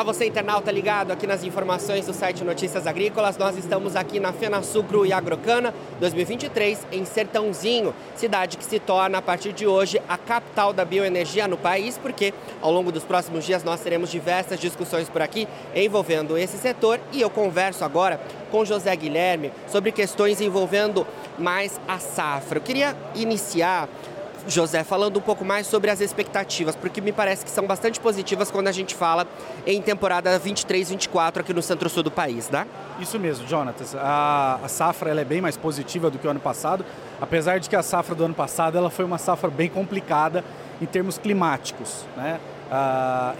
Olá, você internauta ligado aqui nas informações do site Notícias Agrícolas. Nós estamos aqui na Fena Sucro e Agrocana 2023 em Sertãozinho, cidade que se torna a partir de hoje a capital da bioenergia no país, porque ao longo dos próximos dias nós teremos diversas discussões por aqui envolvendo esse setor e eu converso agora com José Guilherme sobre questões envolvendo mais a safra. Eu queria iniciar José, falando um pouco mais sobre as expectativas, porque me parece que são bastante positivas quando a gente fala em temporada 23-24 aqui no centro-sul do país, né? Isso mesmo, Jonatas. A, a safra ela é bem mais positiva do que o ano passado, apesar de que a safra do ano passado ela foi uma safra bem complicada em termos climáticos, né?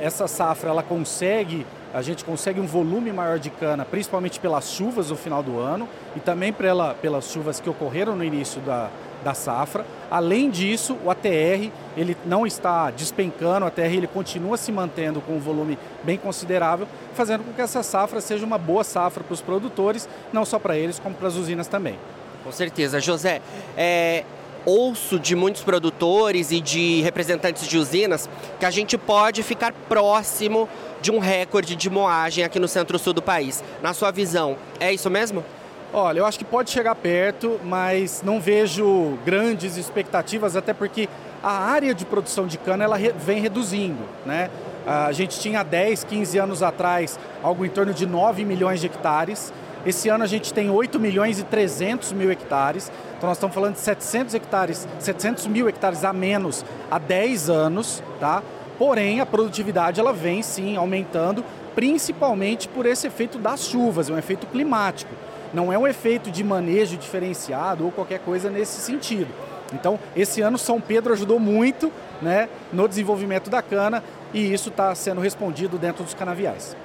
Essa safra ela consegue a gente consegue um volume maior de cana, principalmente pelas chuvas no final do ano e também pela, pelas chuvas que ocorreram no início da, da safra. Além disso, o ATR ele não está despencando, o ATR ele continua se mantendo com um volume bem considerável, fazendo com que essa safra seja uma boa safra para os produtores, não só para eles, como para as usinas também. Com certeza. José, é, ouço de muitos produtores e de representantes de usinas que a gente pode ficar próximo de um recorde de moagem aqui no centro-sul do país. Na sua visão, é isso mesmo? Olha, eu acho que pode chegar perto, mas não vejo grandes expectativas, até porque a área de produção de cana ela vem reduzindo, né? A gente tinha 10, 15 anos atrás algo em torno de 9 milhões de hectares. Esse ano a gente tem 8 milhões e 300 mil hectares. Então nós estamos falando de 700 hectares, 700 mil hectares a menos há 10 anos, tá? Porém, a produtividade ela vem sim aumentando, principalmente por esse efeito das chuvas, é um efeito climático. Não é um efeito de manejo diferenciado ou qualquer coisa nesse sentido. Então, esse ano São Pedro ajudou muito né, no desenvolvimento da cana e isso está sendo respondido dentro dos canaviais.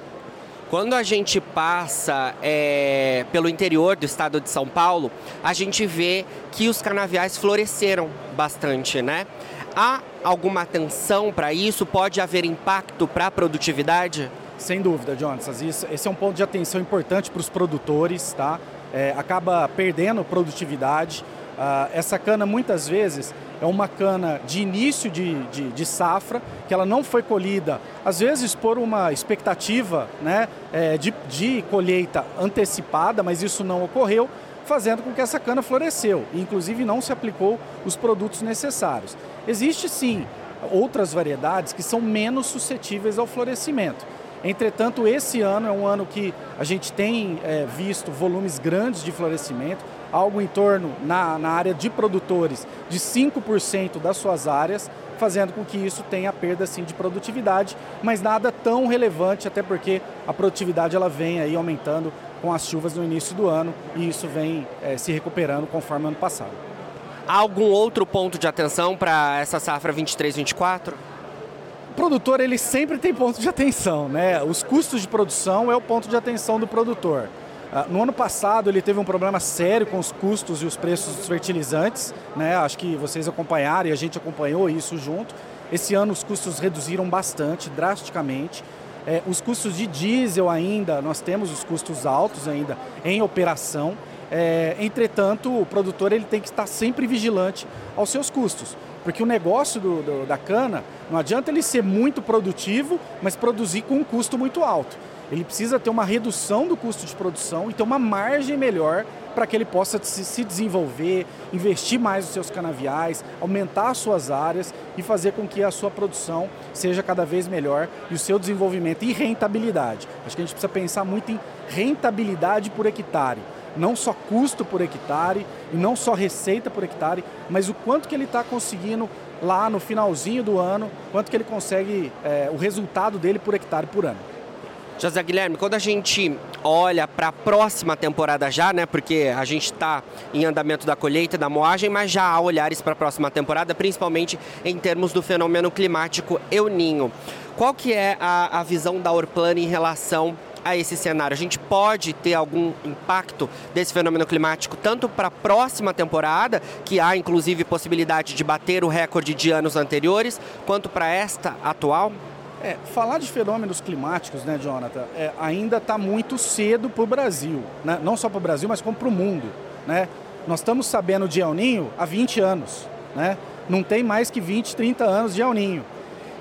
Quando a gente passa é, pelo interior do estado de São Paulo, a gente vê que os canaviais floresceram bastante, né? Há alguma atenção para isso? Pode haver impacto para a produtividade? Sem dúvida, Jonas. Esse é um ponto de atenção importante para os produtores, tá? É, acaba perdendo produtividade. Uh, essa cana muitas vezes é uma cana de início de, de, de, safra, que ela não foi colhida, às vezes por uma expectativa né, é, de, de colheita antecipada, mas isso não ocorreu, fazendo com que essa cana floresceu inclusive não se aplicou os produtos necessários. Existe sim outras variedades que são menos suscetíveis ao florescimento. Entretanto, esse ano é um ano que a gente tem é, visto volumes grandes de florescimento, algo em torno, na, na área de produtores, de 5% das suas áreas, fazendo com que isso tenha perda sim, de produtividade, mas nada tão relevante, até porque a produtividade ela vem aí aumentando com as chuvas no início do ano e isso vem é, se recuperando conforme ano passado. Há algum outro ponto de atenção para essa safra 23-24? Produtor ele sempre tem ponto de atenção, né? Os custos de produção é o ponto de atenção do produtor. Ah, no ano passado ele teve um problema sério com os custos e os preços dos fertilizantes, né? Acho que vocês acompanharam e a gente acompanhou isso junto. Esse ano os custos reduziram bastante, drasticamente. É, os custos de diesel ainda, nós temos os custos altos ainda em operação. É, entretanto, o produtor ele tem que estar sempre vigilante aos seus custos. Porque o negócio do, do, da cana, não adianta ele ser muito produtivo, mas produzir com um custo muito alto. Ele precisa ter uma redução do custo de produção e ter uma margem melhor para que ele possa se desenvolver, investir mais nos seus canaviais, aumentar as suas áreas e fazer com que a sua produção seja cada vez melhor e o seu desenvolvimento e rentabilidade. Acho que a gente precisa pensar muito em rentabilidade por hectare não só custo por hectare e não só receita por hectare, mas o quanto que ele está conseguindo lá no finalzinho do ano, quanto que ele consegue é, o resultado dele por hectare por ano. José Guilherme, quando a gente olha para a próxima temporada já, né, porque a gente está em andamento da colheita, da moagem, mas já há olhares para a próxima temporada, principalmente em termos do fenômeno climático El Ninho. Qual que é a, a visão da Orplan em relação a esse cenário? A gente pode ter algum impacto desse fenômeno climático tanto para a próxima temporada, que há inclusive possibilidade de bater o recorde de anos anteriores, quanto para esta atual? É, falar de fenômenos climáticos, né, Jonathan, é, ainda está muito cedo para o Brasil. Né? Não só para o Brasil, mas como para o mundo. Né? Nós estamos sabendo de El Ninho há 20 anos. Né? Não tem mais que 20, 30 anos de El Ninho.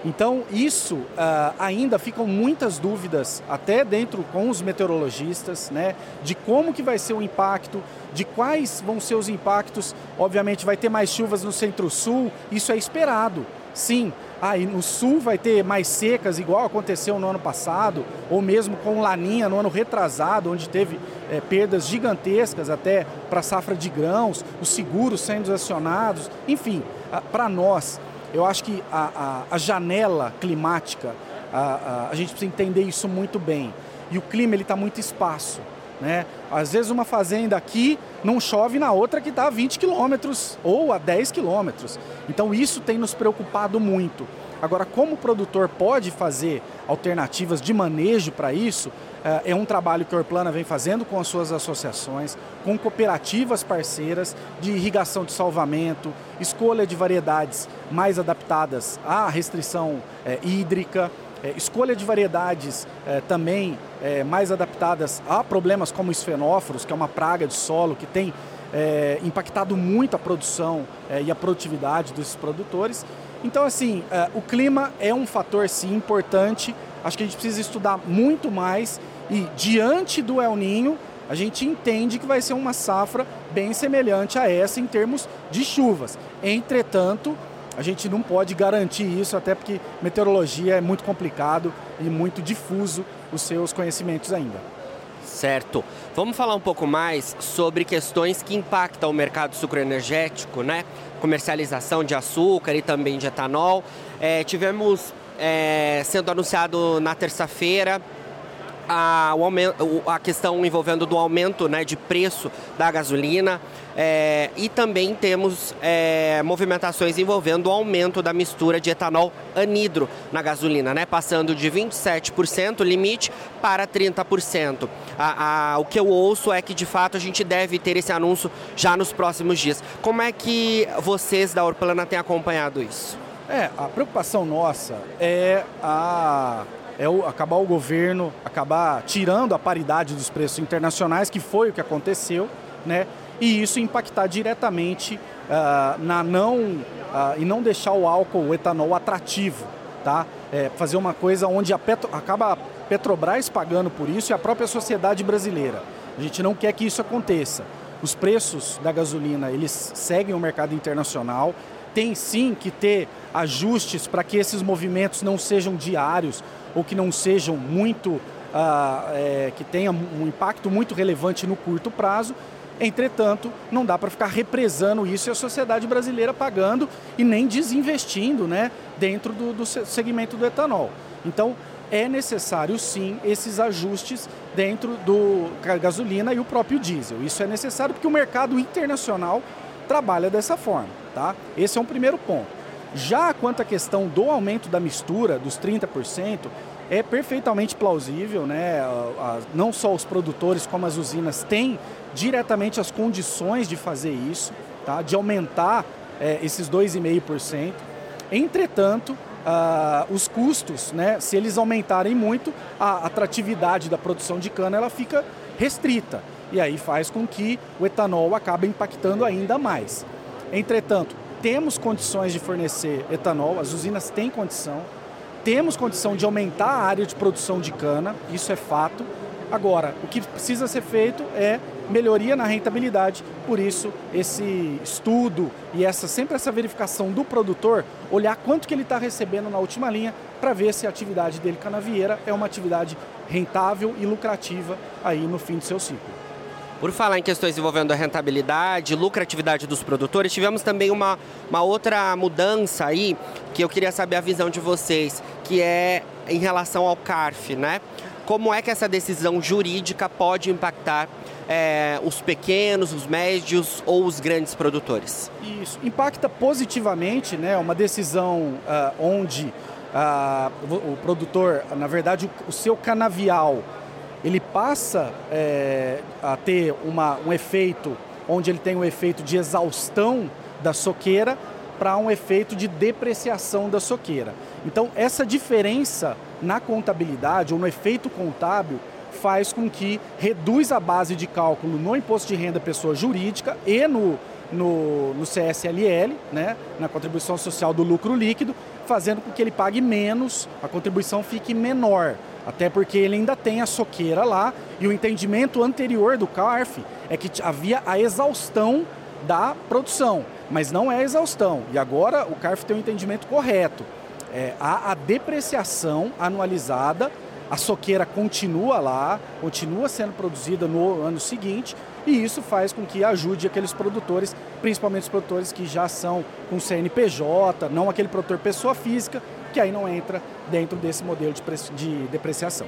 Então, isso uh, ainda ficam muitas dúvidas, até dentro com os meteorologistas, né, de como que vai ser o impacto, de quais vão ser os impactos. Obviamente, vai ter mais chuvas no centro-sul, isso é esperado, sim. Ah, e no sul vai ter mais secas, igual aconteceu no ano passado, ou mesmo com Laninha no ano retrasado, onde teve é, perdas gigantescas até para a safra de grãos, os seguros sendo acionados. Enfim, ah, para nós, eu acho que a, a, a janela climática, a, a, gente precisa entender isso muito bem. E o clima ele está muito espaço. Né? Às vezes uma fazenda aqui não chove na outra que está a 20 quilômetros ou a 10 quilômetros. Então isso tem nos preocupado muito. Agora, como o produtor pode fazer alternativas de manejo para isso, é, é um trabalho que a Orplana vem fazendo com as suas associações, com cooperativas parceiras de irrigação de salvamento, escolha de variedades mais adaptadas à restrição é, hídrica, é, escolha de variedades é, também mais adaptadas a problemas como os fenóforos, que é uma praga de solo que tem impactado muito a produção e a produtividade dos produtores. Então, assim, é, o clima é um fator, sim, importante. Acho que a gente precisa estudar muito mais e, diante do El Ninho, a gente entende que vai ser uma safra bem semelhante a essa em termos de chuvas. Entretanto, a gente não pode garantir isso, até porque meteorologia é muito complicado e muito difuso os seus conhecimentos ainda. Certo. Vamos falar um pouco mais sobre questões que impactam o mercado sucroenergético, né? Comercialização de açúcar e também de etanol. É, tivemos é, sendo anunciado na terça-feira a, aumento, a questão envolvendo do aumento né, de preço da gasolina é, e também temos é, movimentações envolvendo o aumento da mistura de etanol anidro na gasolina, né, passando de 27% limite para 30%. A, a, o que eu ouço é que de fato a gente deve ter esse anúncio já nos próximos dias. Como é que vocês da Orplana têm acompanhado isso? É, a preocupação nossa é a é o, acabar o governo, acabar tirando a paridade dos preços internacionais, que foi o que aconteceu, né? E isso impactar diretamente uh, na não uh, e não deixar o álcool, o etanol atrativo, tá? É, fazer uma coisa onde a Petro, acaba a Petrobras pagando por isso e a própria sociedade brasileira. A gente não quer que isso aconteça. Os preços da gasolina eles seguem o mercado internacional. Tem sim que ter ajustes para que esses movimentos não sejam diários, ou que não sejam muito, ah, é, que tenham um impacto muito relevante no curto prazo. Entretanto, não dá para ficar represando isso e a sociedade brasileira pagando e nem desinvestindo né, dentro do, do segmento do etanol. Então, é necessário sim esses ajustes dentro do gasolina e o próprio diesel. Isso é necessário porque o mercado internacional trabalha dessa forma. Tá? Esse é um primeiro ponto. Já quanto à questão do aumento da mistura, dos 30%, é perfeitamente plausível, né? não só os produtores como as usinas têm diretamente as condições de fazer isso, tá? de aumentar é, esses 2,5%. Entretanto, uh, os custos, né? se eles aumentarem muito, a atratividade da produção de cana ela fica restrita. E aí faz com que o etanol acabe impactando ainda mais. Entretanto, temos condições de fornecer etanol, as usinas têm condição, temos condição de aumentar a área de produção de cana, isso é fato. Agora, o que precisa ser feito é melhoria na rentabilidade. Por isso, esse estudo e essa sempre essa verificação do produtor, olhar quanto que ele está recebendo na última linha para ver se a atividade dele canavieira é uma atividade rentável e lucrativa aí no fim do seu ciclo. Por falar em questões envolvendo a rentabilidade, lucratividade dos produtores, tivemos também uma, uma outra mudança aí que eu queria saber a visão de vocês, que é em relação ao CARF, né? Como é que essa decisão jurídica pode impactar é, os pequenos, os médios ou os grandes produtores? Isso impacta positivamente, né? Uma decisão uh, onde uh, o, produtor, na verdade, o, o seu canavial ele passa é, a ter uma, um efeito onde ele tem um efeito de exaustão da soqueira para um efeito de depreciação da soqueira. Então, essa diferença na contabilidade ou no efeito contábil faz com que reduz a base de cálculo no imposto de renda pessoa jurídica e no, no, no CSLL, né, na contribuição social do lucro líquido, fazendo com que ele pague menos, a contribuição fique menor. Até porque ele ainda tem a soqueira lá e o entendimento anterior do CARF é que havia a exaustão da produção, mas não é exaustão. E agora o CARF tem o um entendimento correto. É, há a depreciação anualizada, a soqueira continua lá, continua sendo produzida no ano seguinte, e isso faz com que ajude aqueles produtores, principalmente os produtores que já são com CNPJ, não aquele produtor pessoa física, que aí não entra dentro desse modelo de, de depreciação.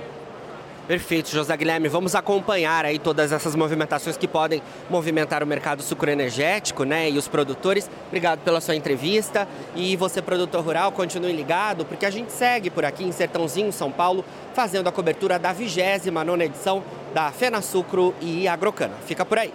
Perfeito, José Guilherme. Vamos acompanhar aí todas essas movimentações que podem movimentar o mercado sucroenergético né, e os produtores. Obrigado pela sua entrevista. E você, produtor rural, continue ligado, porque a gente segue por aqui em Sertãozinho, São Paulo, fazendo a cobertura da 29 edição da Fena Sucro e Agrocana. Fica por aí.